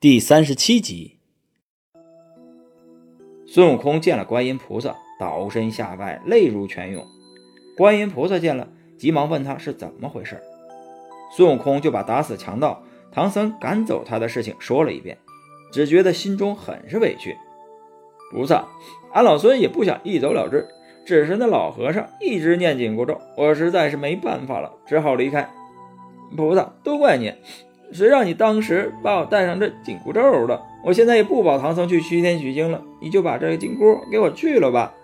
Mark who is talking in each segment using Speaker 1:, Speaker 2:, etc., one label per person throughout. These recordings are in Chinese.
Speaker 1: 第三十七集，
Speaker 2: 孙悟空见了观音菩萨，倒身下拜，泪如泉涌。观音菩萨见了，急忙问他是怎么回事。孙悟空就把打死强盗、唐僧赶走他的事情说了一遍，只觉得心中很是委屈。菩萨，俺老孙也不想一走了之，只是那老和尚一直念紧箍咒，我实在是没办法了，只好离开。菩萨，都怪你。谁让你当时把我带上这紧箍咒的？我现在也不保唐僧去西天取经了，你就把这个紧箍给我去了吧。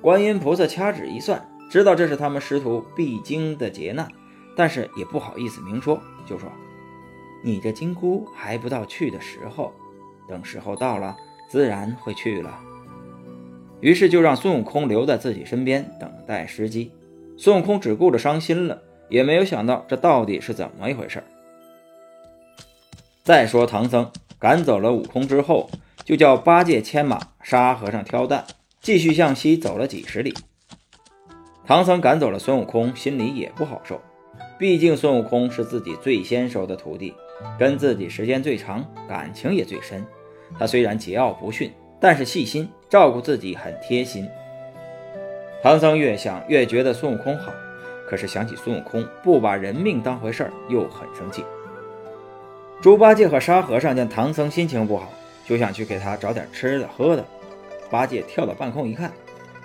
Speaker 2: 观音菩萨掐指一算，知道这是他们师徒必经的劫难，但是也不好意思明说，就说：“你这金箍还不到去的时候，等时候到了，自然会去了。”于是就让孙悟空留在自己身边等待时机。孙悟空只顾着伤心了，也没有想到这到底是怎么一回事。再说唐僧赶走了悟空之后，就叫八戒牵马，沙和尚挑担，继续向西走了几十里。唐僧赶走了孙悟空，心里也不好受，毕竟孙悟空是自己最先收的徒弟，跟自己时间最长，感情也最深。他虽然桀骜不驯，但是细心照顾自己，很贴心。唐僧越想越觉得孙悟空好，可是想起孙悟空不把人命当回事儿，又很生气。猪八戒和沙和尚见唐僧心情不好，就想去给他找点吃的喝的。八戒跳到半空一看，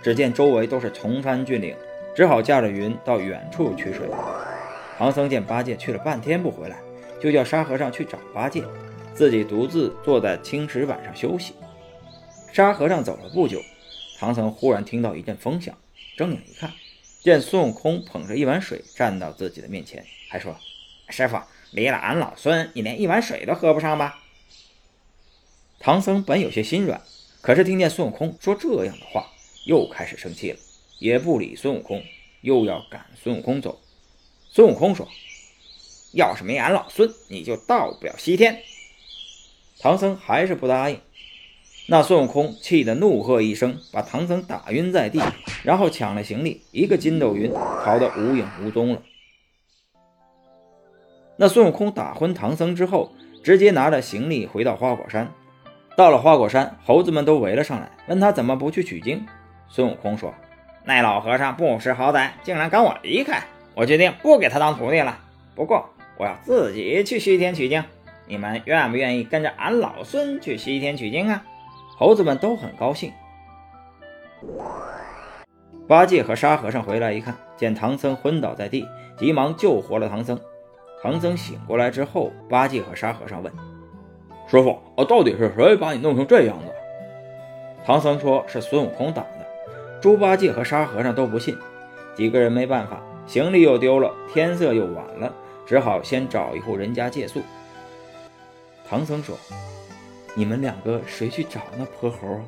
Speaker 2: 只见周围都是崇山峻岭，只好驾着云到远处取水。唐僧见八戒去了半天不回来，就叫沙和尚去找八戒，自己独自坐在青石板上休息。沙和尚走了不久，唐僧忽然听到一阵风响，睁眼一看，见孙悟空捧着一碗水站到自己的面前，还说：“师傅。”离了俺老孙，你连一碗水都喝不上吧？唐僧本有些心软，可是听见孙悟空说这样的话，又开始生气了，也不理孙悟空，又要赶孙悟空走。孙悟空说：“要是没俺老孙，你就到不了西天。”唐僧还是不答应。那孙悟空气得怒喝一声，把唐僧打晕在地，然后抢了行李，一个筋斗云逃得无影无踪了。那孙悟空打昏唐僧之后，直接拿着行李回到花果山。到了花果山，猴子们都围了上来，问他怎么不去取经。孙悟空说：“那老和尚不识好歹，竟然赶我离开，我决定不给他当徒弟了。不过我要自己去西天取经，你们愿不愿意跟着俺老孙去西天取经啊？”猴子们都很高兴。八戒和沙和尚回来一看，见唐僧昏倒在地，急忙救活了唐僧。唐僧醒过来之后，八戒和沙和尚问：“师傅，到底是谁把你弄成这样的？”唐僧说：“是孙悟空挡的。”猪八戒和沙和尚都不信，几个人没办法，行李又丢了，天色又晚了，只好先找一户人家借宿。唐僧说：“你们两个谁去找那泼猴啊？”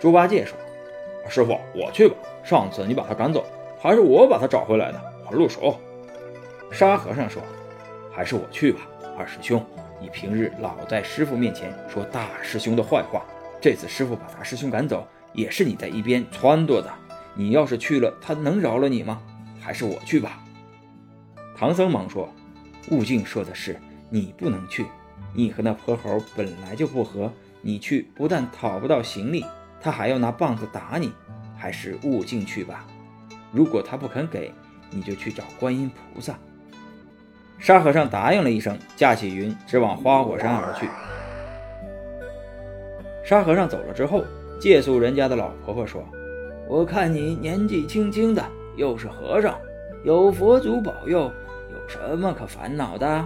Speaker 2: 猪八戒说：“师傅，我去吧。上次你把他赶走，还是我把他找回来的，我入手。”沙和尚说。还是我去吧，二师兄，你平日老在师傅面前说大师兄的坏话，这次师傅把大师兄赶走，也是你在一边撺掇的。你要是去了，他能饶了你吗？还是我去吧。唐僧忙说：“悟净说的是，你不能去。你和那泼猴本来就不和，你去不但讨不到行李，他还要拿棒子打你。还是悟净去吧。如果他不肯给，你就去找观音菩萨。”沙和尚答应了一声，驾起云，直往花果山而去。沙和尚走了之后，借宿人家的老婆婆说：“我看你年纪轻轻的，又是和尚，有佛祖保佑，有什么可烦恼的？”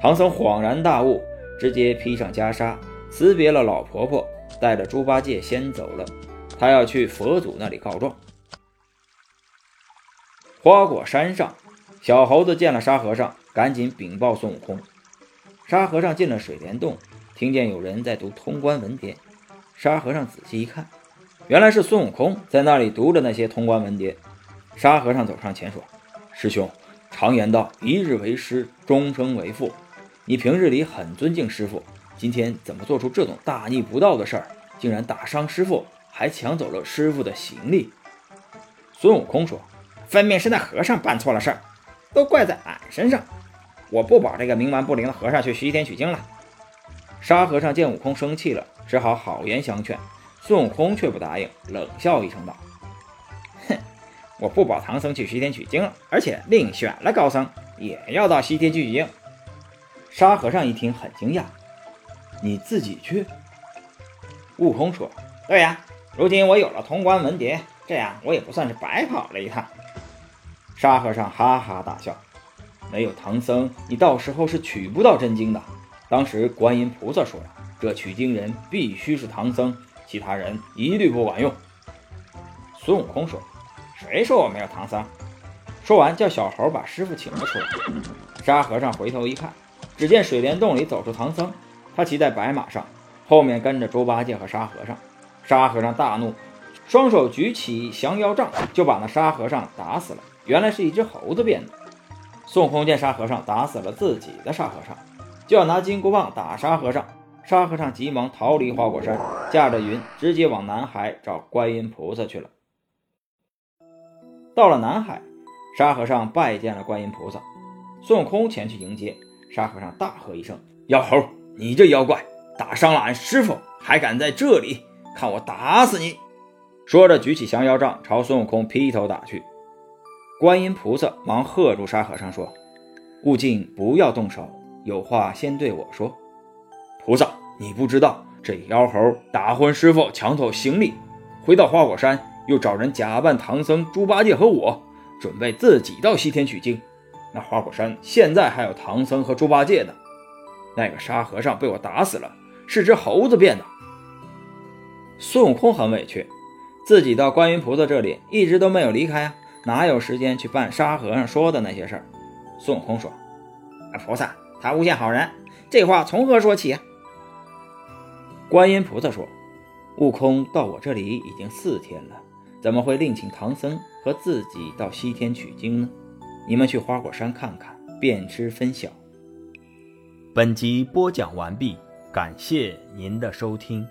Speaker 2: 唐僧恍然大悟，直接披上袈裟，辞别了老婆婆，带着猪八戒先走了。他要去佛祖那里告状。花果山上。小猴子见了沙和尚，赶紧禀报孙悟空。沙和尚进了水帘洞，听见有人在读通关文牒。沙和尚仔细一看，原来是孙悟空在那里读着那些通关文牒。沙和尚走上前说：“师兄，常言道，一日为师，终生为父。你平日里很尊敬师傅，今天怎么做出这种大逆不道的事儿？竟然打伤师傅，还抢走了师傅的行李。”孙悟空说：“分明是那和尚办错了事儿。”都怪在俺身上。我不保这个冥顽不灵的和尚去西天取经了。沙和尚见悟空生气了，只好好言相劝。孙悟空却不答应，冷笑一声道：“哼，我不保唐僧去西天取经了，而且另选了高僧，也要到西天去取经。”沙和尚一听，很惊讶：“你自己去？”悟空说：“对呀，如今我有了通关文牒，这样我也不算是白跑了一趟。”沙和尚哈哈大笑：“没有唐僧，你到时候是取不到真经的。当时观音菩萨说了，这取经人必须是唐僧。”其他人一律不管用。孙悟空说：“谁说我没有唐僧？”说完，叫小猴把师傅请了出来。沙和尚回头一看，只见水帘洞里走出唐僧，他骑在白马上，后面跟着猪八戒和沙和尚。沙和尚大怒，双手举起降妖杖，就把那沙和尚打死了。原来是一只猴子变的。孙悟空见沙和尚打死了自己的沙和尚，就要拿金箍棒打沙和尚。沙和尚急忙逃离花果山，驾着云直接往南海找观音菩萨去了。到了南海，沙和尚拜见了观音菩萨，孙悟空前去迎接。沙和尚大喝一声：“妖猴，你这妖怪，打伤了俺师傅，还敢在这里？看我打死你！”说着，举起降妖杖朝孙悟空劈头打去。观音菩萨忙喝住沙和尚说：“悟净，不要动手，有话先对我说。”菩萨，你不知道这妖猴打昏师傅，抢走行李，回到花果山，又找人假扮唐僧、猪八戒和我，准备自己到西天取经。那花果山现在还有唐僧和猪八戒呢。那个沙和尚被我打死了，是只猴子变的。孙悟空很委屈，自己到观音菩萨这里一直都没有离开啊，哪有时间去办沙和尚说的那些事儿？孙悟空说：“啊菩萨，他诬陷好人，这话从何说起啊？”观音菩萨说：“悟空到我这里已经四天了，怎么会另请唐僧和自己到西天取经呢？你们去花果山看看，便知分晓。”
Speaker 1: 本集播讲完毕，感谢您的收听。